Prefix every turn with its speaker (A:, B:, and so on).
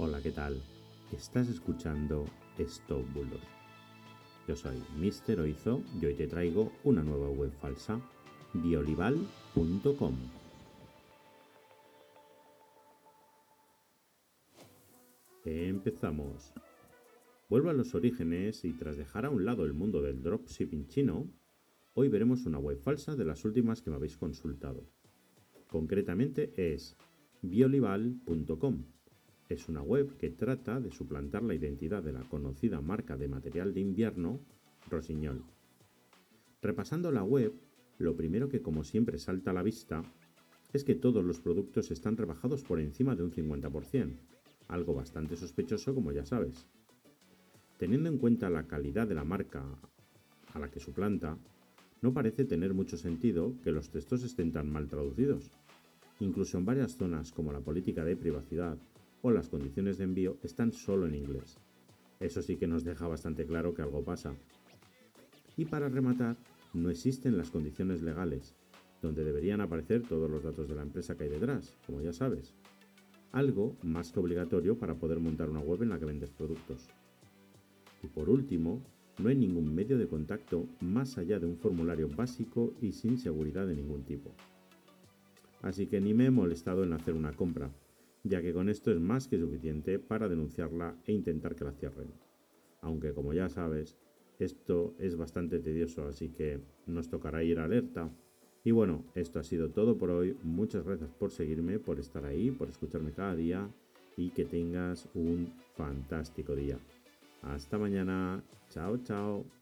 A: Hola, ¿qué tal? Estás escuchando Stop Bulos. Yo soy Mr. Oizo y hoy te traigo una nueva web falsa, biolival.com. Empezamos. Vuelvo a los orígenes y tras dejar a un lado el mundo del dropshipping chino, hoy veremos una web falsa de las últimas que me habéis consultado. Concretamente es biolival.com. Es una web que trata de suplantar la identidad de la conocida marca de material de invierno Rosiñol. Repasando la web, lo primero que como siempre salta a la vista es que todos los productos están rebajados por encima de un 50%, algo bastante sospechoso como ya sabes. Teniendo en cuenta la calidad de la marca a la que suplanta, no parece tener mucho sentido que los textos estén tan mal traducidos. Incluso en varias zonas como la política de privacidad o las condiciones de envío están solo en inglés. Eso sí que nos deja bastante claro que algo pasa. Y para rematar, no existen las condiciones legales, donde deberían aparecer todos los datos de la empresa que hay detrás, como ya sabes. Algo más que obligatorio para poder montar una web en la que vendes productos. Y por último, no hay ningún medio de contacto más allá de un formulario básico y sin seguridad de ningún tipo. Así que ni me he molestado en hacer una compra, ya que con esto es más que suficiente para denunciarla e intentar que la cierren. Aunque como ya sabes, esto es bastante tedioso, así que nos tocará ir alerta. Y bueno, esto ha sido todo por hoy. Muchas gracias por seguirme, por estar ahí, por escucharme cada día y que tengas un fantástico día. Hasta mañana. Chao, chao.